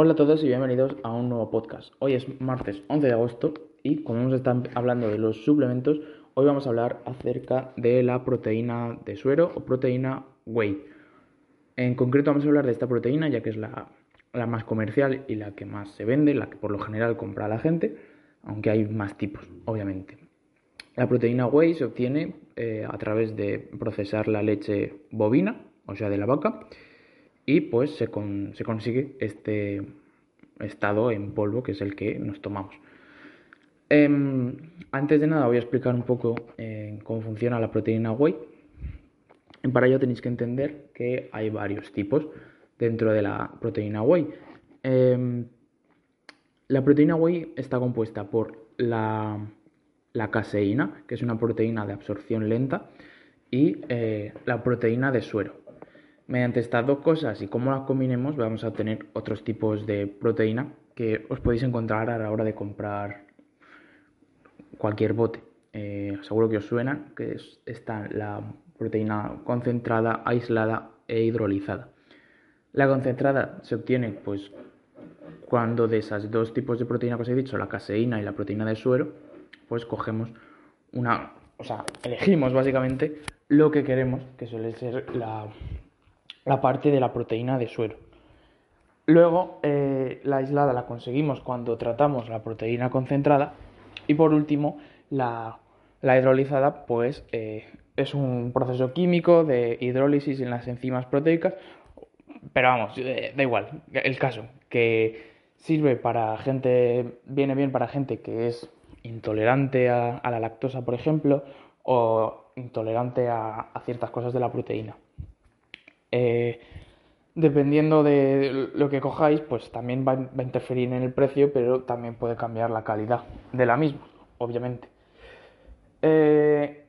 Hola a todos y bienvenidos a un nuevo podcast. Hoy es martes 11 de agosto y como hemos estado hablando de los suplementos, hoy vamos a hablar acerca de la proteína de suero o proteína whey. En concreto vamos a hablar de esta proteína ya que es la, más comercial y la que más se vende, la que por lo general compra la gente, aunque hay más tipos, obviamente. La proteína whey se obtiene eh, a través de procesar la leche bovina, o sea, de la vaca, y pues se, consigue este estado en polvo que es el que nos tomamos. Em, antes de nada voy a explicar un poco eh, cómo funciona la proteína whey. Para ello tenéis que entender que hay varios tipos dentro de la proteína whey. Em, la proteína whey está compuesta por la, la, caseína, que es una proteína de absorción lenta, y eh, la proteína de suero, Mediante estas dos cosas y cómo las combinemos vamos a obtener otros tipos de proteína que os podéis encontrar a la hora de comprar cualquier bote. Eh, seguro que os suena que es, está la proteína concentrada, aislada e hidrolizada. La concentrada se obtiene pues cuando de esos dos tipos de proteína que os he dicho, la caseína y la proteína de suero, pues cogemos una, o sea, elegimos básicamente lo que queremos, que suele ser la la parte de la proteína de suero. Luego, eh, la aislada la conseguimos cuando tratamos la proteína concentrada. Y por último, la, hidrolizada, pues eh, es un proceso químico de hidrólisis en las enzimas proteicas. Pero vamos, eh, da igual, el caso, que sirve para gente, viene bien para gente que es intolerante a, la lactosa, por ejemplo, o intolerante a ciertas cosas de la proteína. Eh, dependiendo de lo que cojáis, pues también va, a interferir en el precio, pero también puede cambiar la calidad de la misma, obviamente. Eh,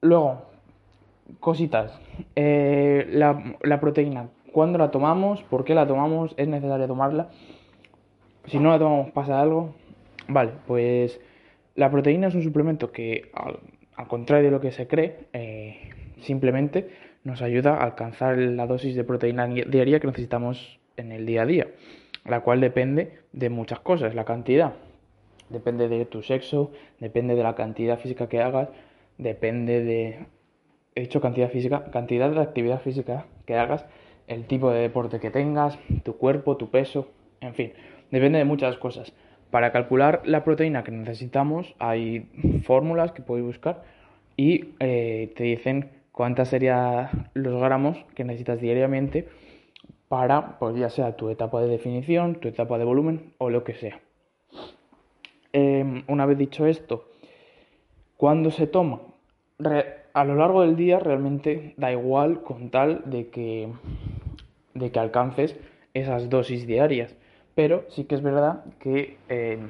luego, cositas. Eh, la, proteína, ¿cuándo la tomamos? ¿Por qué la tomamos? ¿Es necesario tomarla? Si no la tomamos, ¿pasa algo? Vale, pues la proteína es un suplemento que, al, al contrario de lo que se cree, simplemente nos ayuda a alcanzar la dosis de proteína diaria que necesitamos en el día a día, la cual depende de muchas cosas, la cantidad. Depende de tu sexo, depende de la cantidad física que hagas, depende de, he dicho cantidad física, cantidad de actividad física que hagas, el tipo de deporte que tengas, tu cuerpo, tu peso, en fin, depende de muchas cosas. Para calcular la proteína que necesitamos hay fórmulas que podéis buscar y eh, te dicen cuántas serían los gramos que necesitas diariamente para, pues ya sea tu etapa de definición, tu etapa de volumen o lo que sea. Em, una vez dicho esto, ¿cuándo se toma? a lo largo del día realmente da igual con tal de que, de que alcances esas dosis diarias. Pero sí que es verdad que em,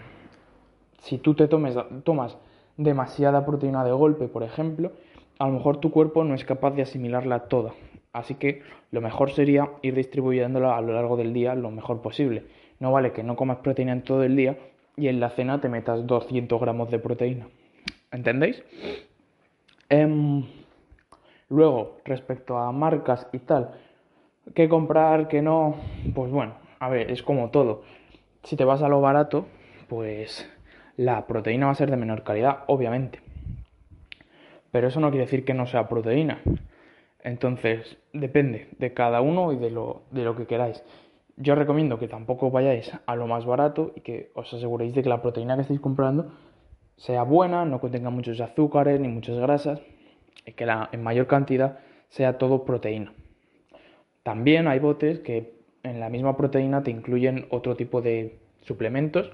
si tú te tomes, tomas demasiada proteína de golpe, por ejemplo, a lo mejor tu cuerpo no es capaz de asimilarla toda. Así que lo mejor sería ir distribuyéndola a lo largo del día lo mejor posible. No vale que no comas proteína en todo el día y en la cena te metas 200 gramos de proteína. ¿Entendéis? Em, luego, respecto a marcas y tal, ¿qué comprar, qué no? Pues bueno, a ver, es como todo. Si te vas a lo barato, pues la proteína va a ser de menor calidad, obviamente pero eso no quiere decir que no sea proteína. Entonces, depende de cada uno y de lo, de lo que queráis. Yo recomiendo que tampoco vayáis a lo más barato y que os aseguréis de que la proteína que estáis comprando sea buena, no contenga muchos azúcares ni muchas grasas y que la, en mayor cantidad sea todo proteína. También hay botes que en la misma proteína te incluyen otro tipo de suplementos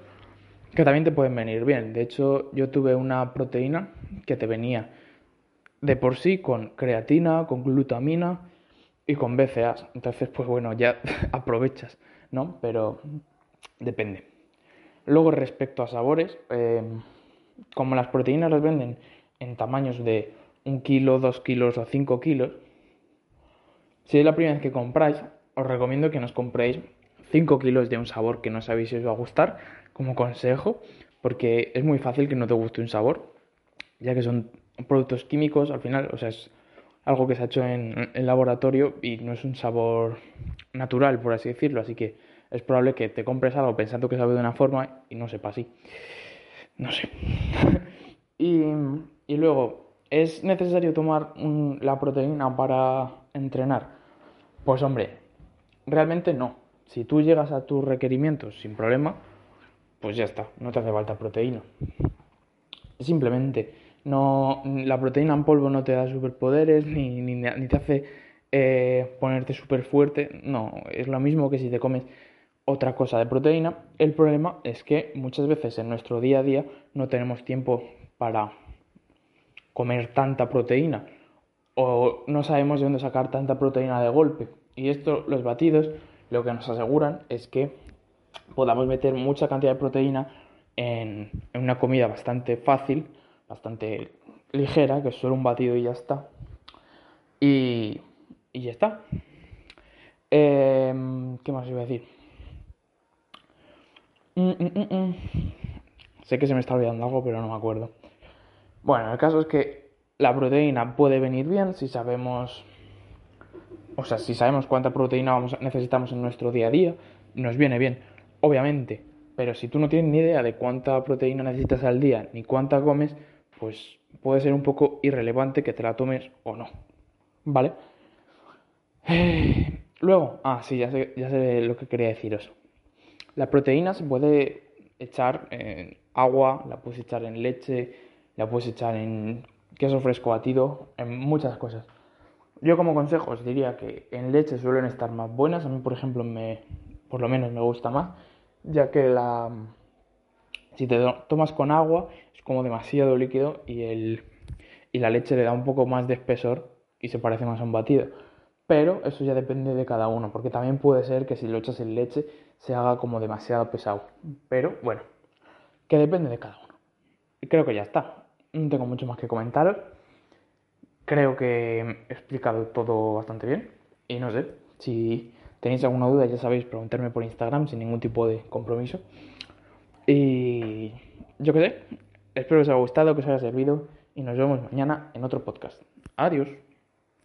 que también te pueden venir bien. De hecho, yo tuve una proteína que te venía de por sí con creatina, con glutamina y con BCAAs. Entonces, pues bueno, ya aprovechas. ¿no? Pero depende. Luego, respecto a sabores, eh, como las proteínas las venden en tamaños de un kilo, dos kilos o cinco kilos, si es la primera vez que compráis, os recomiendo que nos compréis 5 kilos de un sabor que no sabéis si os va a gustar, como consejo, porque es muy fácil que no te guste un sabor, ya que son productos químicos al final, o sea, es algo que se ha hecho en, el laboratorio y no es un sabor natural, por así decirlo, así que es probable que te compres algo pensando que sabe de una forma y no sepa así. No sé. y, y, luego, ¿es necesario tomar la proteína para entrenar? Pues hombre, realmente no. Si tú llegas a tus requerimientos sin problema, pues ya está, no te hace falta proteína. Simplemente, no, la proteína en polvo no te da superpoderes ni, ni, te hace eh, ponerte súper fuerte. No, es lo mismo que si te comes otra cosa de proteína. El problema es que muchas veces en nuestro día a día no tenemos tiempo para comer tanta proteína o no sabemos de dónde sacar tanta proteína de golpe. Y esto, los batidos, lo que nos aseguran es que podamos meter mucha cantidad de proteína en, una comida bastante fácil, bastante ligera, que es solo un batido y ya está. Y, y ya está. Em, ¿Qué más iba a decir? Mm, mm, mm, sé que se me está olvidando algo, pero no me acuerdo. Bueno, el caso es que la proteína puede venir bien si sabemos, o sea, si sabemos cuánta proteína vamos, necesitamos en nuestro día a día, nos viene bien, obviamente. Pero si tú no tienes ni idea de cuánta proteína necesitas al día ni cuánta comes, pues puede ser un poco irrelevante que te la tomes o no. ¿Vale? Luego, ah, sí, ya sé, ya sé lo que quería deciros. La proteína se puede echar en agua, la puedes echar en leche, la puedes echar en queso fresco batido, en muchas cosas. Yo como consejo os diría que en leche suelen estar más buenas. A mí, por ejemplo, me, por lo menos me gusta más, ya que la, si te tomas con agua es como demasiado líquido y, el, y la leche le da un poco más de espesor y se parece más a un batido. Pero eso ya depende de cada uno, porque también puede ser que si lo echas en leche se haga como demasiado pesado. Pero bueno, que depende de cada uno. Y creo que ya está. No tengo mucho más que comentaros. Creo que he explicado todo bastante bien. Y no sé, si tenéis alguna duda ya sabéis preguntarme por Instagram sin ningún tipo de compromiso. Y yo qué sé, espero que os haya gustado, que os haya servido y nos vemos mañana en otro podcast. Adiós.